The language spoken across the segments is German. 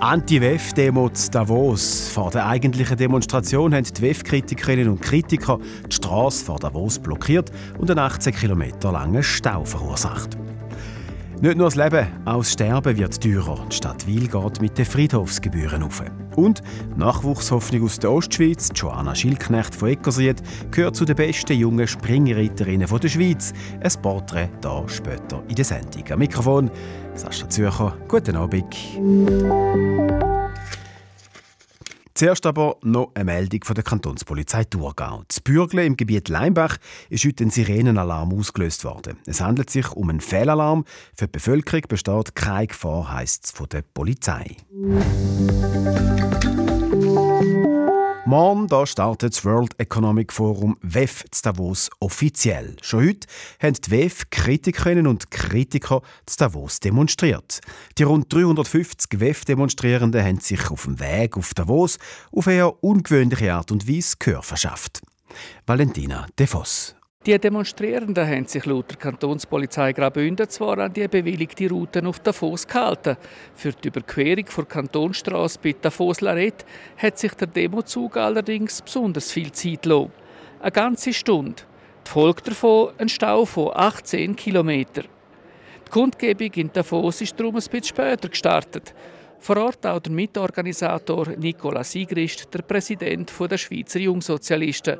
Anti-WEF-Demo zu Davos. Vor der eigentlichen Demonstration haben die WEF-Kritikerinnen und Kritiker die Straße vor Davos blockiert und einen 18 Kilometer langen Stau verursacht. Nicht nur das Leben, auch das Sterben wird teurer. Die Stadt Wil geht mit den Friedhofsgebühren auf. Und Nachwuchshoffnung aus der Ostschweiz, Joanna Schilknecht von Eckersried, gehört zu den besten jungen Springreiterinnen der Schweiz. Ein Porträt da später in der Sendung. Am Mikrofon Sascha Zürcher. Guten Abend. Zuerst aber noch eine Meldung von der Kantonspolizei Thurgau. Das Bürgle im Gebiet Leimbach ist heute ein Sirenenalarm ausgelöst worden. Es handelt sich um einen Fehlalarm. Für die Bevölkerung besteht keine Gefahr, heisst es von der Polizei. Morgen da startet das World Economic Forum WEF zu Davos offiziell. Schon heute haben die WEF-Kritikerinnen und Kritiker zu Davos demonstriert. Die rund 350 WEF-Demonstrierenden haben sich auf dem Weg auf Davos auf eine ungewöhnliche Art und Weise Gehör verschafft. Valentina De Voss. Die Demonstrierenden haben sich laut der Kantonspolizei Graubünden zwar an die bewilligte Routen auf Davos gehalten. Für die Überquerung der Kantonstrasse bei Davos-Larette hat sich der Demozug allerdings besonders viel Zeit gelassen. Eine ganze Stunde. Die Folge davon ein Stau von 18 Kilometern. Die Kundgebung in Davos ist darum ein bisschen später gestartet. Vor Ort auch der Mitorganisator Nicola Sigrist, der Präsident der Schweizer Jungsozialisten.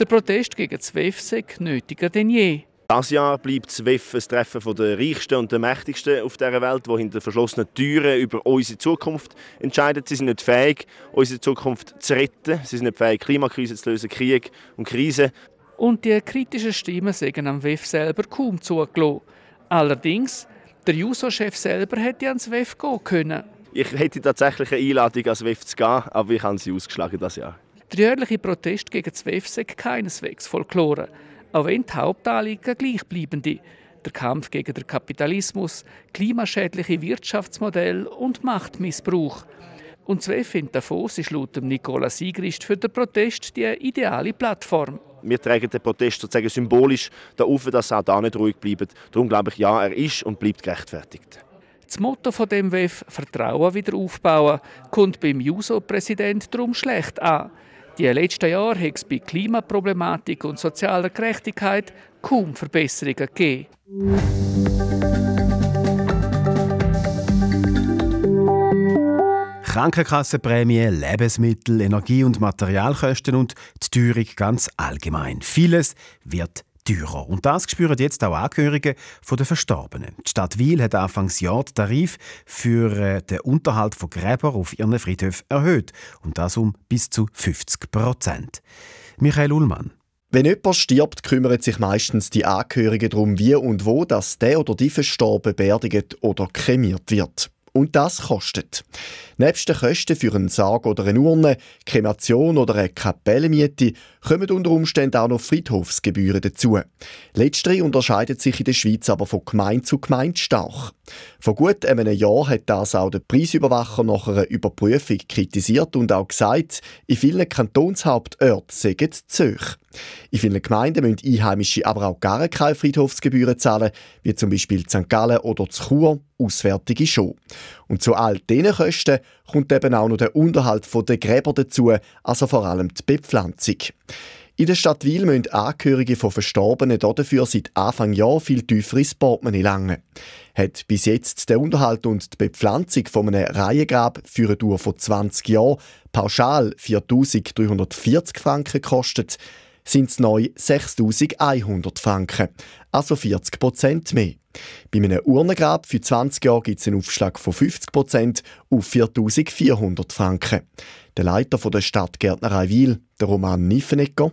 Der Protest gegen das WEF sei nötiger denn je. Das Jahr bleibt das WEF ein Treffen der Reichsten und der Mächtigsten auf dieser Welt, die hinter verschlossenen Türen über unsere Zukunft entscheiden. Sie sind nicht fähig, unsere Zukunft zu retten. Sie sind nicht fähig, Klimakrise zu lösen, Krieg und Krise. Und die kritischen Stimmen sagen am WEF selber kaum zugelassen. Allerdings, der JUSO-Chef selber hätte ans WEF gehen können. Ich hätte tatsächlich eine Einladung ans WEF zu gehen, aber ich habe sie ausgeschlagen das Jahr. Der jährliche Protest gegen das WEF sei keineswegs Folklore, auch wenn die Hauptanliegen gleich bleiben. Der Kampf gegen den Kapitalismus, klimaschädliche Wirtschaftsmodelle und Machtmissbrauch. Und das WEF in Davos ist laut Nicola Sigrist für den Protest die ideale Plattform. Wir tragen den Protest sozusagen symbolisch darauf, dass er auch da nicht ruhig bleibt. Darum glaube ich, ja, er ist und bleibt gerechtfertigt. Das Motto von dem WEF Vertrauen wieder aufbauen kommt beim JUSO-Präsident darum schlecht an. Die letzten Jahre hat es bei Klimaproblematik und sozialer Gerechtigkeit kaum Verbesserungen gegeben. Krankenkassenprämie, Lebensmittel, Energie- und Materialkosten und die Teuerung ganz allgemein. Vieles wird teurer. Und das spüren jetzt auch Angehörige der Verstorbenen. Die Stadt Wiel hat anfangs Jahr den Tarif für äh, den Unterhalt von Gräbern auf ihren Friedhöfen erhöht. Und das um bis zu 50 Prozent. Michael Ullmann. Wenn jemand stirbt, kümmern sich meistens die Angehörigen darum, wie und wo dass der oder die Verstorbene beerdigt oder kremiert wird. Und das kostet. Nebst den Kosten für einen Sarg oder eine Urne, Kremation oder eine Kapellenmiete kommen unter Umständen auch noch Friedhofsgebühren dazu. Letztere unterscheidet sich in der Schweiz aber von Gemeinde zu Gemeinde stark. Vor gut einem Jahr hat das auch der Preisüberwacher nach einer Überprüfung kritisiert und auch gesagt, in vielen Kantonshauptorten seien zu hoch. In vielen Gemeinden müssen Einheimische aber auch gar keine Friedhofsgebühren zahlen, wie zum Beispiel St. Gallen oder Chur, Auswärtige schon. Und zu all diesen Kosten kommt eben auch noch der Unterhalt der Gräber dazu, also vor allem die Bepflanzung. In der Stadt Wil müssen Angehörige von Verstorbenen dafür seit Anfang Jahr viel tiefer ins Portemonnaie langen. Hat bis jetzt der Unterhalt und die Bepflanzung von einem Reihengrab für eine Dauer von 20 Jahren pauschal 4'340 Franken gekostet, sind es neu 6'100 Franken, also 40 Prozent mehr. Bei einem Urnengrab für 20 Jahre gibt es einen Aufschlag von 50 Prozent auf 4'400 Franken. Der Leiter der Stadtgärtnerei Wil, der Roman Niffenegger,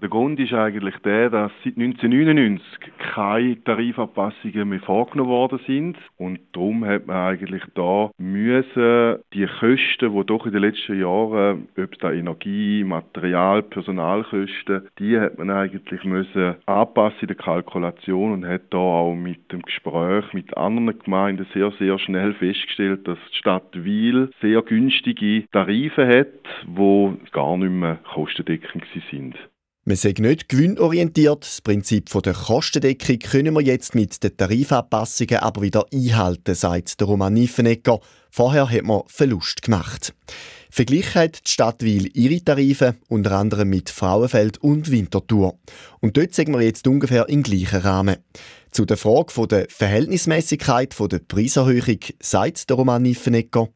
der Grund ist eigentlich der, dass seit 1999 keine Tarifanpassungen mehr vorgenommen worden sind und darum hat man eigentlich da müssen die Kosten, die doch in den letzten Jahren, ob es da Energie, Material, Personalkosten, die hat man eigentlich müssen anpassen in der Kalkulation und hat da auch mit dem Gespräch mit anderen Gemeinden sehr, sehr schnell festgestellt, dass die Stadt Wiel sehr günstige Tarife hat, die gar nicht mehr kostendeckend sind. Wir sind nicht gewinnorientiert. Das Prinzip der Kostendeckung können wir jetzt mit den Tarifanpassungen aber wieder einhalten, sagt der Roman Niefenegger. Vorher hat man Verlust gemacht. Verglichen hat die Stadt Wil ihre Tarife, unter anderem mit Frauenfeld und Winterthur. Und dort sehen wir jetzt ungefähr im gleichen Rahmen. Zu der Frage der Verhältnismäßigkeit der Preiserhöhung sagt der Roman Niffenegger.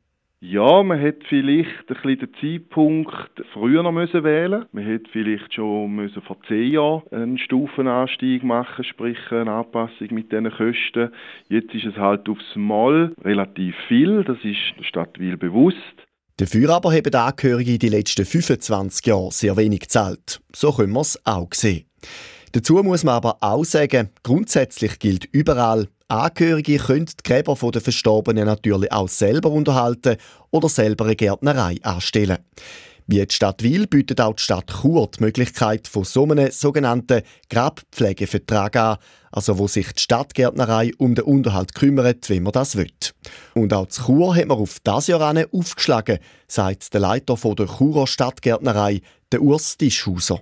Ja, man hätte vielleicht ein bisschen den Zeitpunkt früher noch müssen wählen. Man hätte vielleicht schon vor zehn Jahren einen Stufenanstieg machen, sprich eine Anpassung mit diesen Kosten. Jetzt ist es halt aufs Mal relativ viel. Das ist der Stadt Wil bewusst. Dafür aber haben die Angehörigen die letzten 25 Jahre sehr wenig gezahlt. So können wir es auch sehen. Dazu muss man aber auch sagen, grundsätzlich gilt überall, Angehörige können die Gräber der Verstorbenen natürlich auch selber unterhalten oder selber eine Gärtnerei anstellen. Wie die Stadt Wil bietet auch die Stadt Chur die Möglichkeit von so einem sogenannten Grabpflegevertrag an, also wo sich die Stadtgärtnerei um den Unterhalt kümmert, wenn man das will. Und auch zu Chur hat man auf das Jahr aufgeschlagen, sagt der Leiter der Churer Stadtgärtnerei, der Urs Tischhauser.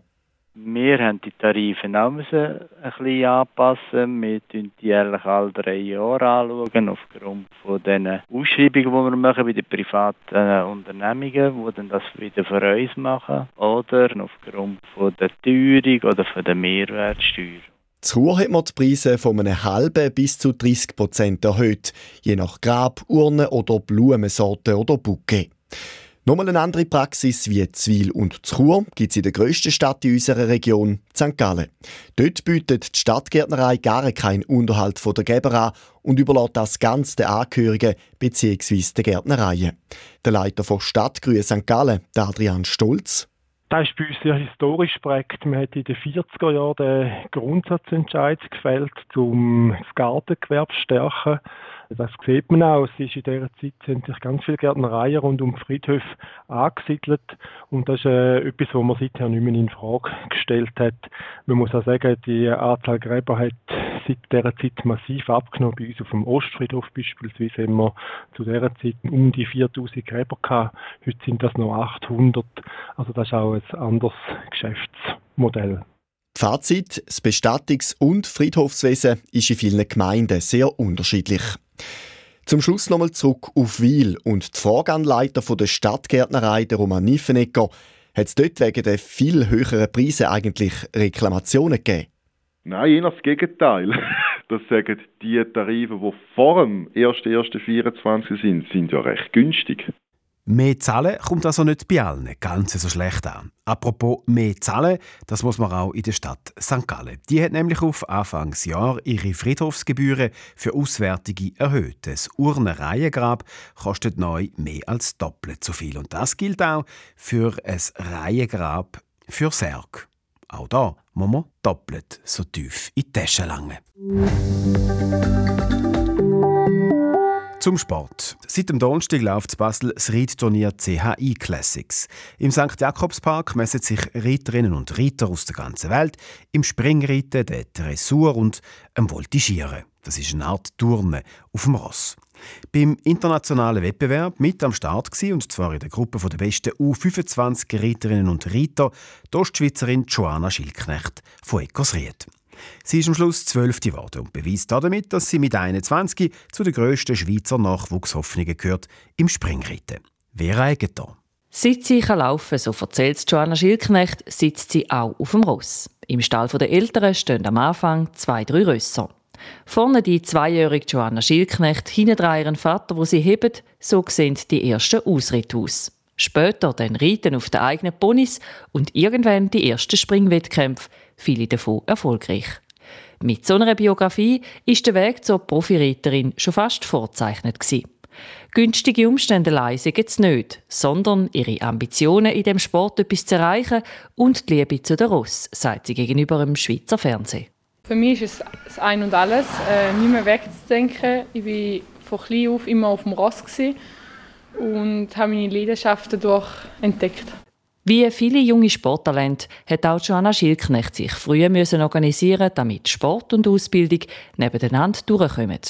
Wir haben die Tarife auch ein bisschen anpassen. Wir schauen die jährlich alle drei Jahre anschauen, aufgrund von den Ausschreibungen, die wir machen bei den privaten Unternehmungen, die dann das wieder für uns machen. Oder aufgrund von der Teuerung oder von der Mehrwertsteuer. Zu hat man die Preise von einem halben bis zu 30 Prozent erhöht, je nach Grab, Urne oder Blumensorte oder Bouquet. Nochmal eine andere Praxis wie Zwil und Chur gibt es in der grössten Stadt in unserer Region, St. Gallen. Dort bietet die Stadtgärtnerei gar keinen Unterhalt von der Geber an und überlässt das ganz den Angehörigen bzw. den Gärtnereien. Der Leiter von Stadtgrün St. Gallen, Adrian Stolz, das ist bei uns sehr historisch geprägt. Man hat in den 40er Jahren den Grundsatzentscheid gefällt, um das Gartengewerbe zu stärken. Das sieht man auch. Es ist in dieser Zeit sind sich ganz viele Gärtnereien rund um Friedhöfe angesiedelt. Und das ist äh, etwas, was man seither nicht mehr in Frage gestellt hat. Man muss auch sagen, die Anzahl Gräber hat seit dieser Zeit massiv abgenommen. Bei uns auf dem Ostfriedhof beispielsweise haben wir zu dieser Zeit um die 4000 Gräber gehabt. Heute sind das noch 800. Also das ist auch ein anderes Geschäftsmodell. Fazit: Das Bestattungs- und Friedhofswesen ist in vielen Gemeinden sehr unterschiedlich. Zum Schluss nochmal zurück auf Wiel und die Vorganleiter der Stadtgärtnerei, der Roman Niffenegger, hat es dort wegen der viel höheren Preise eigentlich Reklamationen gegeben? Nein, eher das Gegenteil. Das sagen die Tarife, die vor dem 1.1.24 sind, sind ja recht günstig. Mehr zahlen kommt also nicht bei allen ganz so schlecht an. Apropos mehr zahlen, das muss man auch in der Stadt St. Gallen. Die hat nämlich auf Anfangsjahr ihre Friedhofsgebühren für Auswärtige erhöht. Das Urnenreihengrab kostet neu mehr als doppelt so viel. Und das gilt auch für ein Reihengrab für Särg. Auch da muss man doppelt so tief in die Tasche langen. Zum Sport. Seit dem Donnerstag läuft in Basel das Reitturnier CHI Classics. Im St. Jakobspark messen sich Reiterinnen und Reiter aus der ganzen Welt im Springreiten, der Dressur und im Voltigieren. Das ist eine Art Turnen auf dem Ross. Beim internationalen Wettbewerb mit am Start gewesen, und zwar in der Gruppe der besten U25 Reiterinnen und Reiter, die Ostschweizerin Joanna Schilknecht von Ecosried. Sie ist am Schluss Zwölfte geworden und beweist damit, dass sie mit 21 zu den grössten Schweizer Nachwuchshoffnungen gehört im Springreiten. Wer eignet da? Seit sie laufen kann, so erzählt Joanna Schilknecht, sitzt sie auch auf dem Ross. Im Stall der Eltern stehen am Anfang zwei, drei Rösser. Vorne die zweijährige Joanna Schilknecht, hinten ihren Vater, wo sie hebt, so sehen die ersten Ausritte aus. Später dann Reiten auf den eigenen Ponys und irgendwann die ersten Springwettkämpfe, viele davon erfolgreich. Mit so einer Biografie ist der Weg zur Profireiterin schon fast vorzeichnet gewesen. Günstige Umstände gibt es nicht, sondern ihre Ambitionen in dem Sport etwas zu erreichen und die Liebe zu der Ross, sagt sie gegenüber dem Schweizer Fernsehen. Für mich ist es das Ein und Alles, äh, nicht mehr wegzudenken. Ich war von klein auf immer auf dem Ross und habe meine Leidenschaft dadurch entdeckt. Wie viele junge Sporttalente hat auch Joanna Schilknecht sich früher müssen organisieren damit Sport und Ausbildung nebeneinander durchkommen.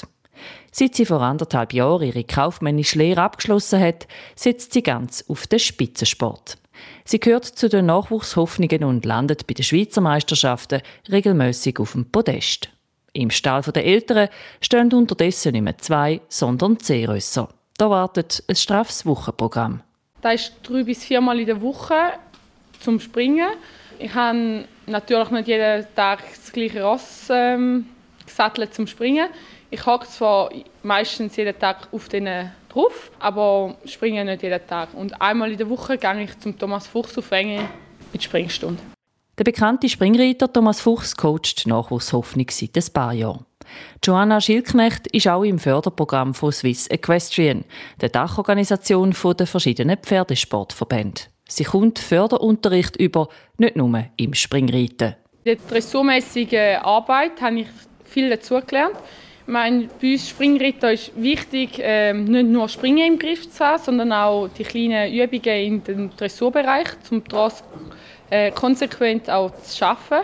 Seit sie vor anderthalb Jahren ihre kaufmännische Lehre abgeschlossen hat, setzt sie ganz auf den Spitzensport. Sie gehört zu den Nachwuchshoffnungen und landet bei den Schweizer Meisterschaften regelmäßig auf dem Podest. Im Stall der Eltern stehen unterdessen nicht mehr zwei, sondern zehn Rösser. Da wartet ein straffes Wochenprogramm. Das ist drei bis viermal in der Woche zum Springen. Ich habe natürlich nicht jeden Tag das gleiche Ross ähm, gesattelt zum Springen. Ich hocke zwar meistens jeden Tag auf denen drauf, aber springe nicht jeden Tag. Und einmal in der Woche gehe ich zum Thomas Fuchs auf Enge mit Springstunde. Der bekannte Springreiter Thomas Fuchs coacht die Nachwuchshoffnung seit ein paar Jahren. Joanna Schilknecht ist auch im Förderprogramm von Swiss Equestrian, der Dachorganisation der verschiedenen Pferdesportverbände. Sie kommt Förderunterricht über, nicht nur im Springreiten. In der dressurmäßigen Arbeit habe ich viel dazugelernt. Ich bei uns Springritter ist wichtig, äh, nicht nur Springen im Griff zu haben, sondern auch die kleinen Übungen im Dressurbereich, um daraus äh, konsequent auch zu schaffen.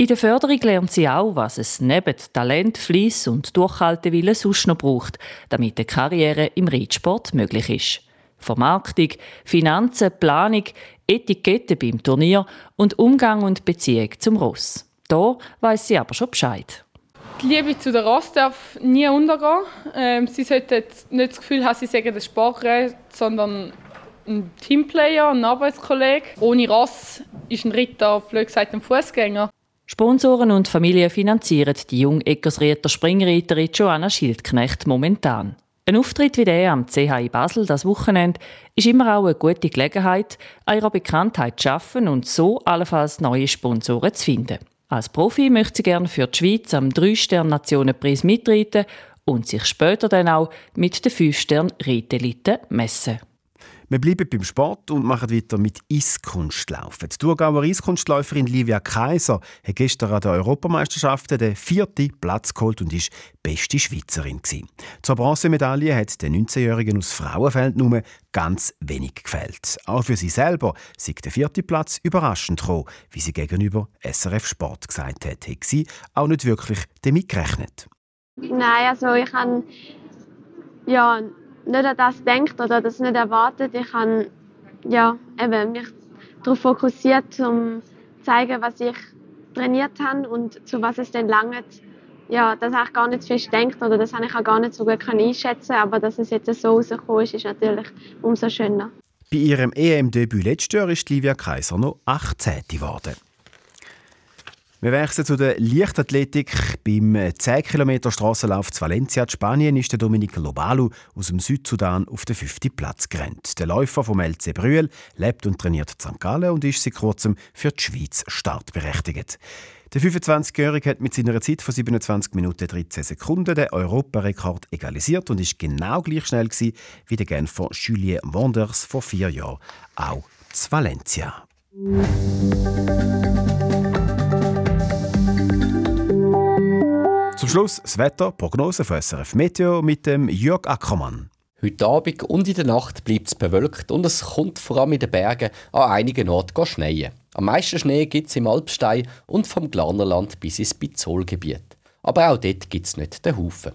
In der Förderung lernt sie auch, was es neben Talent, Fleiss und Durchhaltewillen sonst noch braucht, damit eine Karriere im Reitsport möglich ist. Vermarktung, Finanzen, Planung, Etikette beim Turnier und Umgang und Beziehung zum Ross. Da weiß sie aber schon Bescheid. Die Liebe zu der Ross darf nie untergehen. Ähm, sie sollte nicht das Gefühl haben, sie sagen das Sportler, sondern ein Teamplayer, ein Arbeitskollege. Ohne Ross ist ein Ritter, blöd gesagt, ein Fußgänger. Sponsoren und Familien finanzieren die junge Eckersrieder Springreiterin Joanna Schildknecht momentan. Ein Auftritt wie der am CHI Basel das Wochenende ist immer auch eine gute Gelegenheit, an Bekanntheit zu arbeiten und so allenfalls neue Sponsoren zu finden. Als Profi möchte sie gerne für die Schweiz am 3-Stern-Nationenpreis mitreiten und sich später dann auch mit den 5-Stern-Reiteliten messen. Wir bleiben beim Sport und machen weiter mit Eiskunstlaufen. Die Thurgauer Eiskunstläuferin Livia Kaiser hat gestern an den Europameisterschaften den vierten Platz geholt und ist beste Schweizerin. Gewesen. Zur Bronzemedaille hat der 19-Jährigen aus Frauenfeld nur ganz wenig gefällt. Auch für sie selber sieht der vierte Platz überraschend gekommen, wie sie gegenüber SRF Sport gesagt hat. Hat sie auch nicht wirklich damit gerechnet. Nein, also ich habe ja nicht an das denkt oder das nicht erwartet. Ich habe ja, eben mich darauf fokussiert, um zu zeigen, was ich trainiert habe und zu was es denn langt. Ja, dass ich gar nicht fest denkt oder das habe ich auch gar nicht so gut einschätzen aber dass es jetzt so rausgekommen ist, ist natürlich umso schöner. Bei ihrem EM-Debüt letztes Jahr ist Livia Kaiser noch 18. geworden. Wir wechseln zu der Leichtathletik. Beim 10 Kilometer Strassenlauf zu Valencia, in Spanien, ist der Dominic Lobalu aus dem Südsudan auf den fünften Platz gerannt. Der Läufer vom LC Brühl lebt und trainiert in St. Gallen und ist seit kurzem für die Schweiz startberechtigt. Der 25-Jährige hat mit seiner Zeit von 27 Minuten 13 Sekunden den Europarekord egalisiert und ist genau gleich schnell wie der Genfer Julien Wonders vor vier Jahren, auch zu Valencia. Zum Schluss das Wetter, Prognose von SRF Meteo mit dem Jörg Ackermann. Heute Abend und in der Nacht bleibt es bewölkt und es kommt vor allem in den Bergen an einigen Orten schneien. Am meisten Schnee gibt es im Alpstein und vom Glarnerland bis ins Bizolgebiet. Aber auch dort gibt es nicht den Haufen.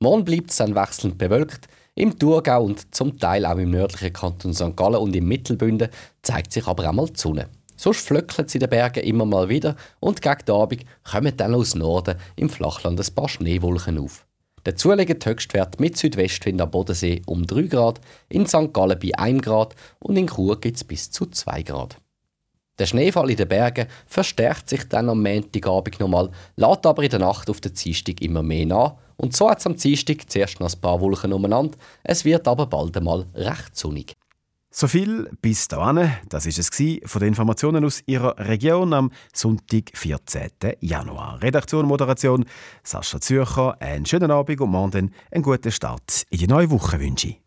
Morgen bleibt es dann wechselnd bewölkt. Im Thurgau und zum Teil auch im nördlichen Kanton St. Gallen und im Mittelbünden zeigt sich aber auch mal die Sonne. Sonst flöckelt es in den Bergen immer mal wieder und gegen den Abend kommen dann aus Norden im Flachland ein paar Schneewolken auf. Dazu liegen die Höchstwerte mit Südwestwind am Bodensee um 3 Grad, in St. Gallen bei 1 Grad und in Chur gibt es bis zu 2 Grad. Der Schneefall in den Bergen verstärkt sich dann am Montagabend nochmal, lädt aber in der Nacht auf den Dienstag immer mehr nach und so hat es am Dienstag zuerst noch ein paar Wolken umeinander, es wird aber bald einmal recht sonnig. So viel bis dahin. Das ist es von den Informationen aus Ihrer Region am Sonntag, 14. Januar. Redaktion, Moderation Sascha Zürcher. Einen schönen Abend und morgen einen guten Start in die neue Woche wünsche ich.